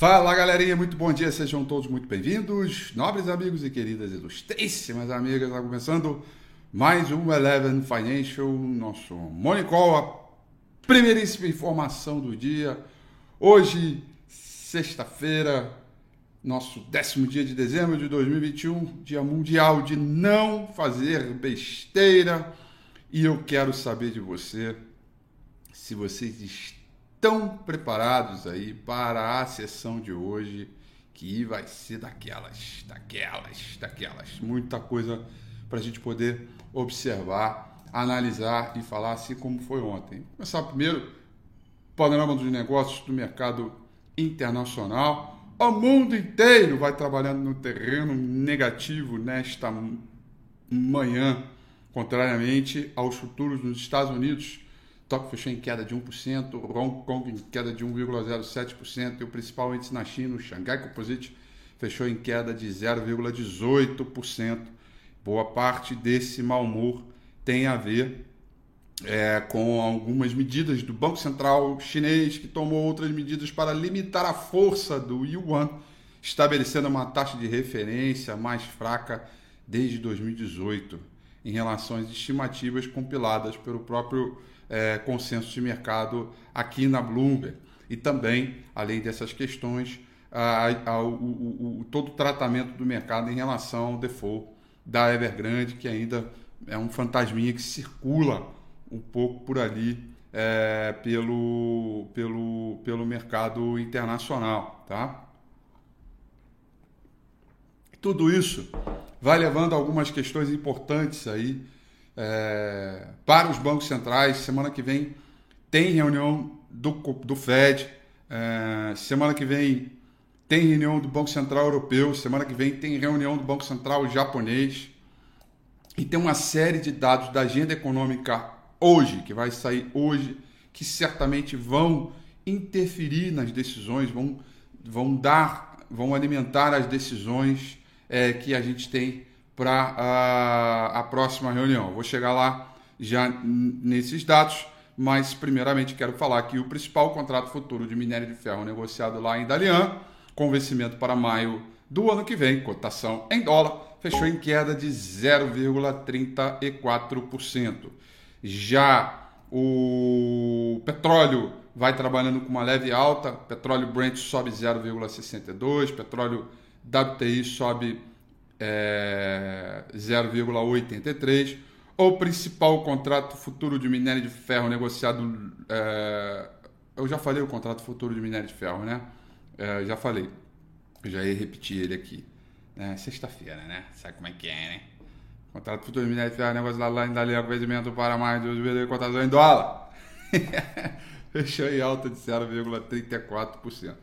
Fala galerinha, muito bom dia, sejam todos muito bem-vindos, nobres amigos e queridas ilustríssimas amigas. Está começando mais um Eleven Financial, nosso Morning Call, a primeiríssima informação do dia. Hoje, sexta-feira, nosso décimo dia de dezembro de 2021, dia mundial de não fazer besteira. E eu quero saber de você se vocês estão preparados aí para a sessão de hoje, que vai ser daquelas, daquelas, daquelas. Muita coisa para a gente poder observar, analisar e falar assim como foi ontem. Vou começar primeiro panorama dos negócios do mercado internacional. O mundo inteiro vai trabalhando no terreno negativo nesta manhã, contrariamente aos futuros nos Estados Unidos. Tóquio fechou em queda de 1%, Hong Kong em queda de 1,07% e o principal índice na China, o Shanghai Composite, fechou em queda de 0,18%. Boa parte desse mau humor tem a ver é, com algumas medidas do Banco Central chinês, que tomou outras medidas para limitar a força do yuan, estabelecendo uma taxa de referência mais fraca desde 2018, em relação às estimativas compiladas pelo próprio é, consenso de mercado aqui na Bloomberg. E também, além dessas questões, a, a, o, o, o, todo o tratamento do mercado em relação ao default da Evergrande, que ainda é um fantasminha que circula um pouco por ali é, pelo, pelo, pelo mercado internacional. Tá? Tudo isso vai levando a algumas questões importantes aí é, para os bancos centrais. Semana que vem tem reunião do, do Fed. É, semana que vem tem reunião do Banco Central Europeu. Semana que vem tem reunião do Banco Central Japonês. E tem uma série de dados da agenda econômica hoje, que vai sair hoje, que certamente vão interferir nas decisões, vão, vão dar, vão alimentar as decisões é, que a gente tem para a, a próxima reunião. Vou chegar lá já nesses dados, mas primeiramente quero falar que o principal contrato futuro de minério de ferro negociado lá em Dalian, com vencimento para maio do ano que vem, cotação em dólar, fechou em queda de 0,34%. Já o petróleo vai trabalhando com uma leve alta, petróleo Brent sobe 0,62, petróleo WTI sobe é, 0,83. O principal contrato futuro de minério de ferro negociado. É, eu já falei o contrato futuro de minério de ferro, né? É, já falei. Eu já ia repetir ele aqui. É, Sexta-feira, né? Sabe como é que é, né? Contrato futuro de minério de ferro negociado lá em Dali, vencimento para mais de 2 cotação em dólar. Fechou em alta de 0,34%.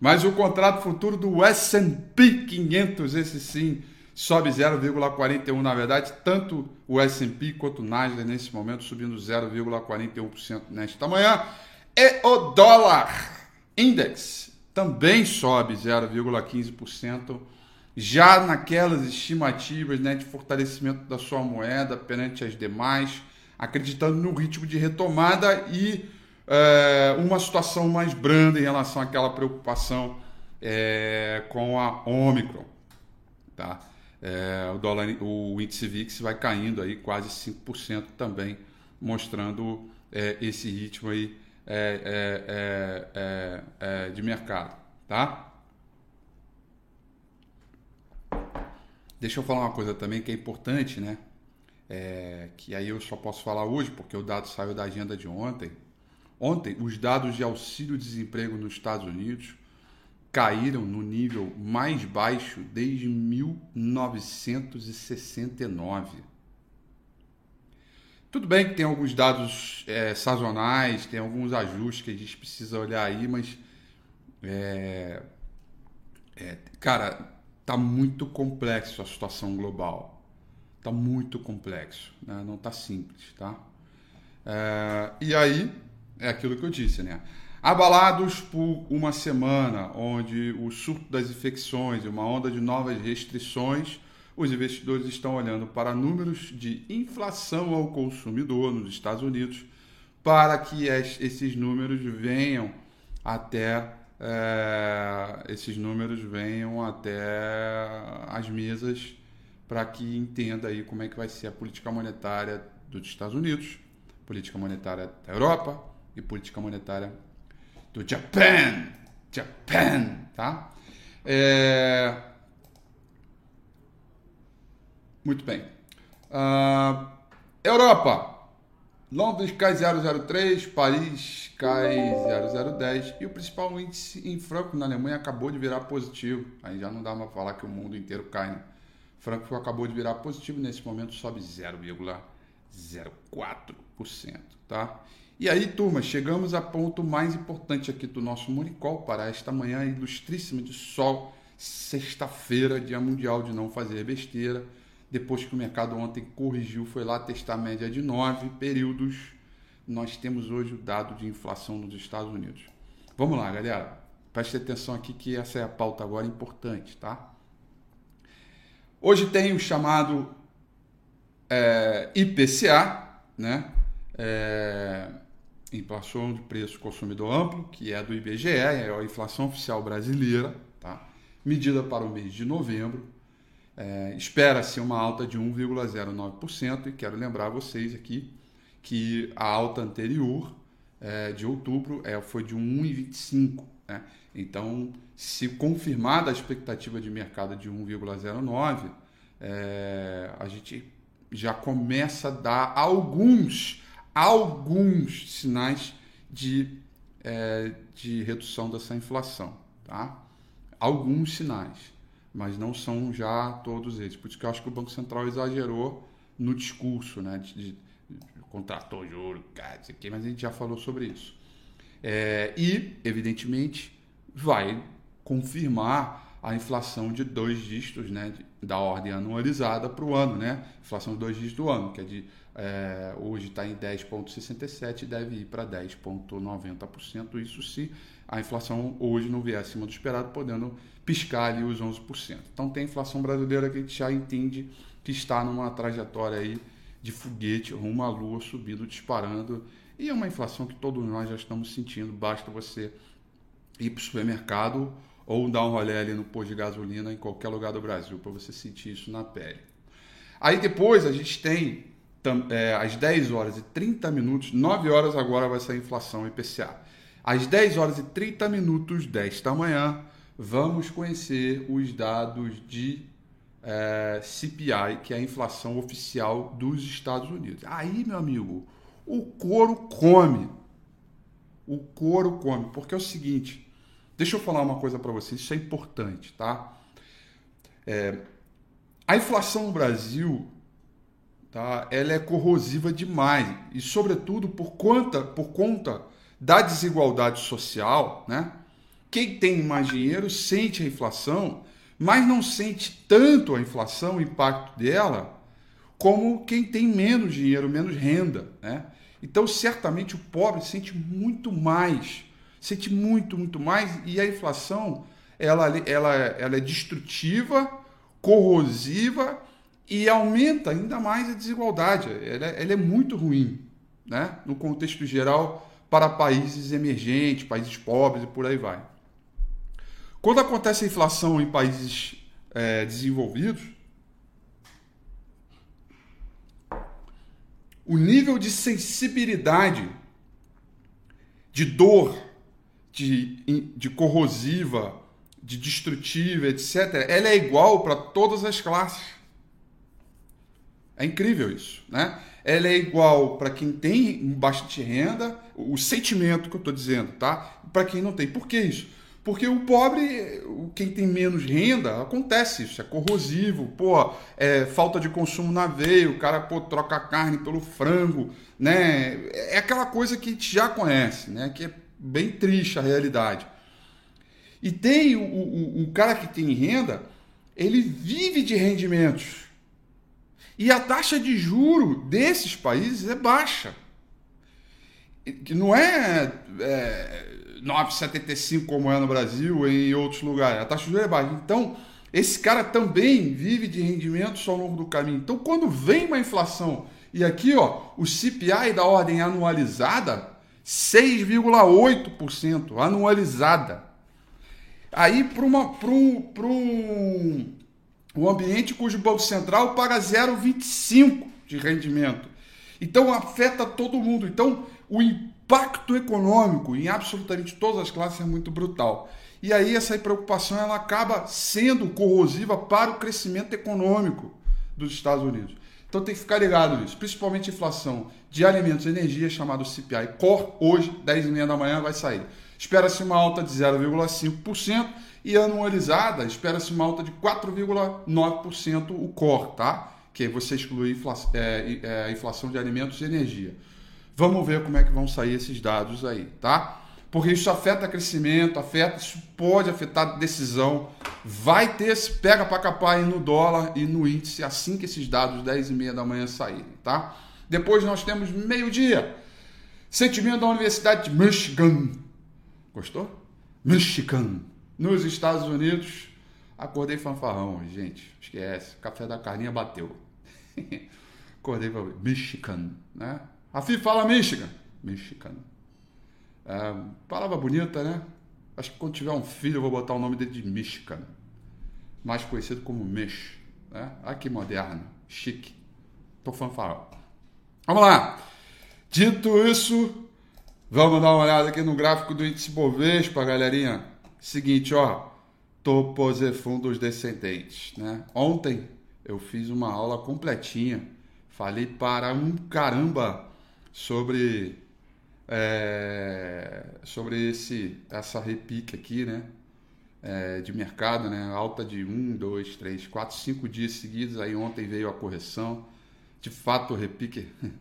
Mas o contrato futuro do S&P 500, esse sim, sobe 0,41 na verdade, tanto o S&P quanto o Nasdaq nesse momento subindo 0,41% nesta manhã. E o dólar index também sobe 0,15%, já naquelas estimativas né, de fortalecimento da sua moeda perante as demais, acreditando no ritmo de retomada e é, uma situação mais branda em relação àquela preocupação é, com a Omicron. Tá? É, o, dólar, o índice VIX vai caindo aí quase 5% também, mostrando é, esse ritmo aí é, é, de mercado. Tá? Deixa eu falar uma coisa também que é importante, né? que aí eu só posso falar hoje porque o dado saiu da agenda de ontem Ontem, os dados de auxílio-desemprego nos Estados Unidos caíram no nível mais baixo desde 1969. Tudo bem que tem alguns dados é, sazonais, tem alguns ajustes que a gente precisa olhar aí, mas é, é, cara, tá muito complexo a situação global. Tá muito complexo, né? não tá simples, tá? É, e aí é aquilo que eu disse, né? Abalados por uma semana onde o surto das infecções e uma onda de novas restrições, os investidores estão olhando para números de inflação ao consumidor nos Estados Unidos para que esses números venham até é, esses números venham até as mesas para que entenda aí como é que vai ser a política monetária dos Estados Unidos, política monetária da Europa e política monetária do Japan. Japan, tá? É... Muito bem. Uh, Europa. Londres cai 0,03, Paris cai 0,010 e o principal índice em Frankfurt, na Alemanha, acabou de virar positivo. Aí já não dá para falar que o mundo inteiro cai. Né? Frankfurt acabou de virar positivo, nesse momento sobe 0,04%. Tá? E aí, turma, chegamos ao ponto mais importante aqui do nosso Monicol para esta manhã ilustríssima de sol, sexta-feira, dia mundial de não fazer besteira depois que o mercado ontem corrigiu, foi lá testar a média de nove períodos. Nós temos hoje o dado de inflação nos Estados Unidos. Vamos lá, galera. Preste atenção aqui que essa é a pauta agora importante, tá? Hoje tem o chamado é, IPCA, né? É, inflação de preço consumidor amplo, que é do IBGE, é a inflação oficial brasileira, tá? Medida para o mês de novembro. É, Espera-se uma alta de 1,09% e quero lembrar vocês aqui que a alta anterior é, de outubro é, foi de 1,25%. Né? Então, se confirmada a expectativa de mercado de 1,09%, é, a gente já começa a dar alguns, alguns sinais de, é, de redução dessa inflação. Tá? Alguns sinais mas não são já todos eles. Por isso que eu acho que o Banco Central exagerou no discurso, né? De, de, de contratou juro, cara, isso aqui, mas a gente já falou sobre isso. É, e, evidentemente, vai confirmar a inflação de dois dígitos, né? Da ordem anualizada para o ano, né? Inflação de dois dígitos do ano, que é de é, hoje está em 10,67 e deve ir para 10,90%. Isso se a inflação hoje não vier acima do esperado, podendo piscar ali os 11%. Então tem a inflação brasileira que a gente já entende que está numa trajetória aí de foguete rumo à lua, subindo, disparando. E é uma inflação que todos nós já estamos sentindo. Basta você ir para o supermercado ou dar um rolê ali no posto de gasolina em qualquer lugar do Brasil para você sentir isso na pele. Aí depois a gente tem é, às 10 horas e 30 minutos, 9 horas agora vai a inflação IPCA. Às 10 horas e 30 minutos desta manhã, vamos conhecer os dados de é, CPI, que é a inflação oficial dos Estados Unidos. Aí, meu amigo, o couro come. O couro come. Porque é o seguinte, deixa eu falar uma coisa para vocês, isso é importante, tá? É, a inflação no Brasil, tá? Ela é corrosiva demais e, sobretudo, por conta, por conta da desigualdade social, né? Quem tem mais dinheiro sente a inflação, mas não sente tanto a inflação, o impacto dela, como quem tem menos dinheiro, menos renda. Né? Então, certamente, o pobre sente muito mais, sente muito, muito mais, e a inflação ela, ela, ela é destrutiva, corrosiva e aumenta ainda mais a desigualdade. Ela, ela é muito ruim, né? no contexto geral, para países emergentes, países pobres e por aí vai. Quando acontece a inflação em países é, desenvolvidos, o nível de sensibilidade, de dor, de, de corrosiva, de destrutiva, etc., ela é igual para todas as classes. É incrível isso, né? Ela é igual para quem tem bastante renda, o sentimento que eu estou dizendo, tá? Para quem não tem. Por que isso? Porque o pobre, quem tem menos renda, acontece isso, é corrosivo, pô, é falta de consumo na veia, o cara pô, troca a carne pelo frango, né? É aquela coisa que a gente já conhece, né? Que é bem triste a realidade. E tem o, o, o cara que tem renda, ele vive de rendimentos. E a taxa de juro desses países é baixa. Que não é, é 9,75 como é no Brasil e em outros lugares. A taxa de juros é baixa. Então, esse cara também vive de rendimentos ao longo do caminho. Então, quando vem uma inflação, e aqui ó, o CPI da ordem anualizada, 6,8% anualizada. aí para um, um, um ambiente cujo Banco Central paga 0,25 de rendimento. Então afeta todo mundo. Então o impacto econômico em absolutamente todas as classes é muito brutal. E aí essa preocupação ela acaba sendo corrosiva para o crescimento econômico dos Estados Unidos. Então tem que ficar ligado nisso, principalmente inflação de alimentos e energia, chamado CPI Core, hoje, 10h30 da manhã, vai sair. Espera-se uma alta de 0,5% e anualizada, espera-se uma alta de 4,9% o Core, tá? Que você exclui inflação, é, é, inflação de alimentos e energia. Vamos ver como é que vão sair esses dados aí, tá? Porque isso afeta crescimento, afeta, isso pode afetar decisão. Vai ter esse pega para capar aí no dólar e no índice assim que esses dados 10 e meia da manhã saírem, tá? Depois nós temos meio-dia. Sentimento da Universidade de Michigan. Gostou? Michigan. Nos Estados Unidos. Acordei fanfarrão, gente. Esquece. Café da carninha bateu. Acordei para Michigan, né? Rafi, fala Michigan. Michigan. É, palavra bonita, né? Acho que quando tiver um filho eu vou botar o nome dele de Michigan. Mais conhecido como Mish. Né? Que moderno. Chique. Tô fanfarrão. Vamos lá. Dito isso, vamos dar uma olhada aqui no gráfico do índice Bovespa, galerinha. Seguinte, ó. Topos e fundos descendentes, né? Ontem eu fiz uma aula completinha. Falei para um caramba sobre é, sobre esse essa repique aqui, né? É, de mercado, né? Alta de um, dois, três, quatro, cinco dias seguidos. Aí ontem veio a correção. De fato, o repique.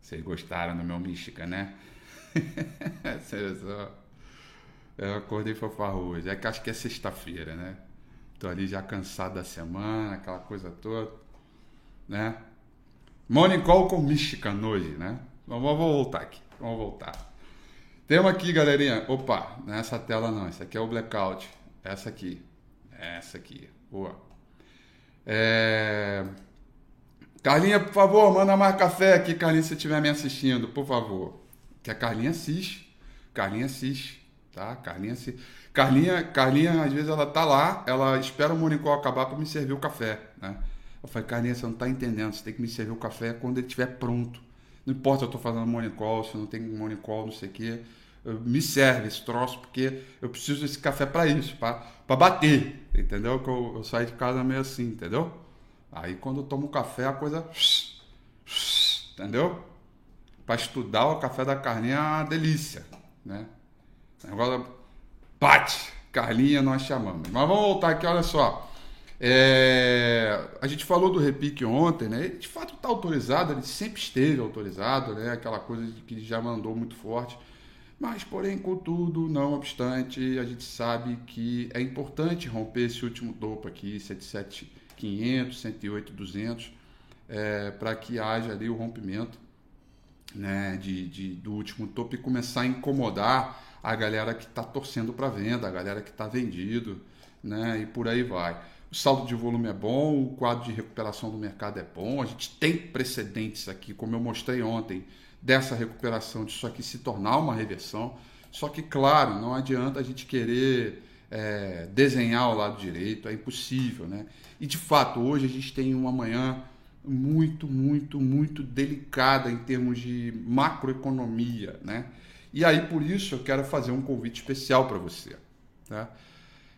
Vocês gostaram do meu mística, né? Eu acordei fofarroso. É que acho que é sexta-feira, né? Tô ali já cansado da semana, aquela coisa toda, né? Morning call com mística hoje, né? Vamos voltar aqui. Vamos voltar. Temos aqui, galerinha. Opa, nessa tela não. Essa aqui é o blackout. Essa aqui. Essa aqui. Boa. É... Carlinha, por favor, manda mais café aqui, Carlinha, se estiver me assistindo, por favor. Que a Carlinha assiste. Carlinha assiste, tá? Carlinha assiste. Carlinha, Carlinha, às vezes ela tá lá, ela espera o monicol acabar para me servir o café, né? Eu falei, Carlinha, você não está entendendo, você tem que me servir o café quando ele estiver pronto. Não importa se eu estou fazendo morning call, se não tem morning call, não sei o quê. Me serve esse troço, porque eu preciso desse café para isso, para bater, entendeu? Que eu, eu saio de casa meio assim, entendeu? Aí quando eu tomo café, a coisa. Entendeu? Para estudar, o café da carninha é uma delícia, né? Agora, bate! Carlinha nós chamamos. Mas vamos voltar aqui, olha só. É, a gente falou do repique ontem, né? Ele de fato está autorizado, ele sempre esteve autorizado, né? Aquela coisa que já mandou muito forte. Mas, porém, contudo, não obstante, a gente sabe que é importante romper esse último topo aqui, 77,500, 108,200, é, para que haja ali o rompimento né, de, de, do último topo e começar a incomodar a galera que está torcendo para venda, a galera que está vendido, né, e por aí vai. O saldo de volume é bom, o quadro de recuperação do mercado é bom. A gente tem precedentes aqui, como eu mostrei ontem, dessa recuperação, disso aqui se tornar uma reversão. Só que, claro, não adianta a gente querer é, desenhar o lado direito, é impossível, né? E de fato, hoje a gente tem uma manhã muito, muito, muito delicada em termos de macroeconomia, né? E aí, por isso, eu quero fazer um convite especial para você. Tá?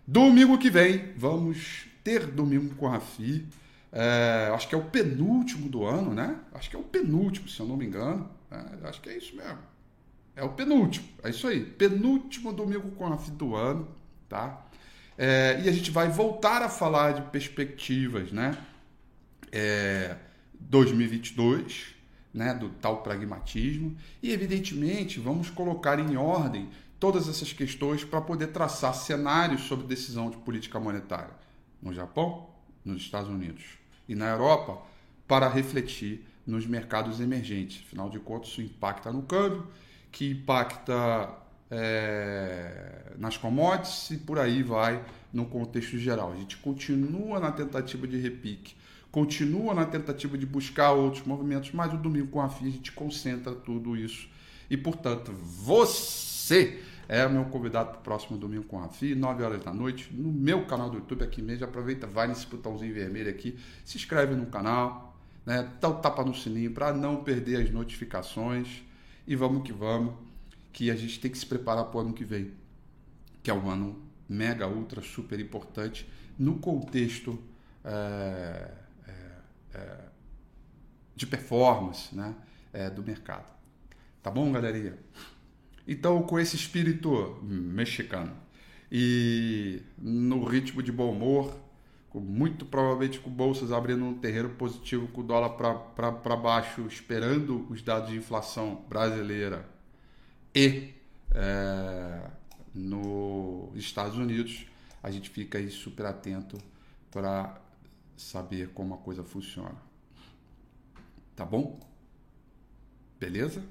Domingo que vem, vamos ter domingo com Rafi. É, acho que é o penúltimo do ano, né? Acho que é o penúltimo, se eu não me engano. É, acho que é isso mesmo. É o penúltimo, é isso aí. Penúltimo domingo com a do ano, tá? É, e a gente vai voltar a falar de perspectivas, né? É, 2022, né? Do tal pragmatismo. E, evidentemente, vamos colocar em ordem todas essas questões para poder traçar cenários sobre decisão de política monetária no Japão, nos Estados Unidos e na Europa para refletir nos mercados emergentes. Afinal de contas, isso impacta no câmbio, que impacta é, nas commodities e por aí vai no contexto geral. A gente continua na tentativa de repique, continua na tentativa de buscar outros movimentos, mas o domingo com a FIA a gente concentra tudo isso. E, portanto, você é meu convidado para o próximo domingo com a Rafi, 9 horas da noite, no meu canal do YouTube aqui mesmo. Aproveita, vai nesse botãozinho vermelho aqui, se inscreve no canal, né? dá o tapa no sininho para não perder as notificações e vamos que vamos, que a gente tem que se preparar para o ano que vem, que é um ano mega, ultra, super importante no contexto é, é, é, de performance né? É, do mercado. Tá bom, galerinha? Então, com esse espírito mexicano e no ritmo de bom humor, muito provavelmente com bolsas abrindo um terreno positivo com o dólar para baixo, esperando os dados de inflação brasileira e é, nos Estados Unidos, a gente fica aí super atento para saber como a coisa funciona. Tá bom? Beleza?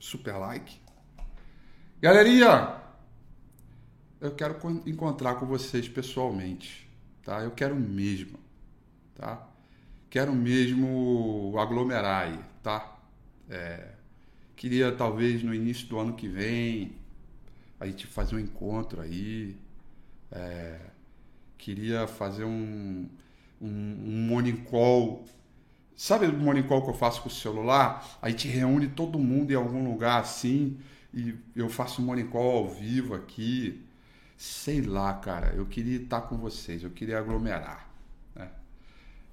Super like. Galerinha, eu quero encontrar com vocês pessoalmente, tá? Eu quero mesmo, tá? Quero mesmo aglomerar aí, tá? É, queria talvez no início do ano que vem a gente fazer um encontro aí. É, queria fazer um, um, um morning call. Sabe o morning call que eu faço com o celular? A gente reúne todo mundo em algum lugar assim e eu faço um morning call ao vivo aqui. Sei lá, cara. Eu queria estar com vocês, eu queria aglomerar. Né?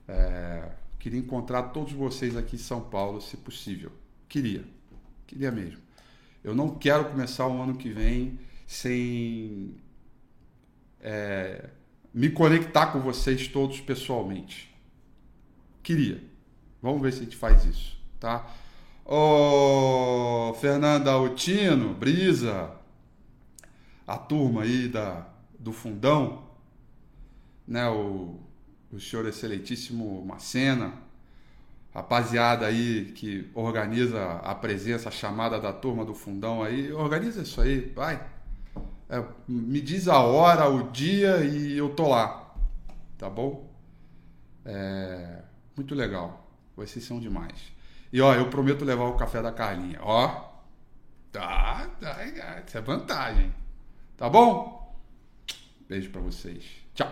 É, queria encontrar todos vocês aqui em São Paulo, se possível. Queria, queria mesmo. Eu não quero começar o ano que vem sem é, me conectar com vocês todos pessoalmente. Queria. Vamos ver se a gente faz isso, tá? Ô, Fernanda Altino, Brisa, a turma aí da, do fundão, né? O, o senhor excelentíssimo Macena, rapaziada aí que organiza a presença, a chamada da turma do fundão aí, organiza isso aí, vai. É, me diz a hora, o dia e eu tô lá, tá bom? É, muito legal, vocês são demais. E ó, eu prometo levar o café da Carlinha. Ó, tá, tá, isso é vantagem. Tá bom? Beijo para vocês. Tchau.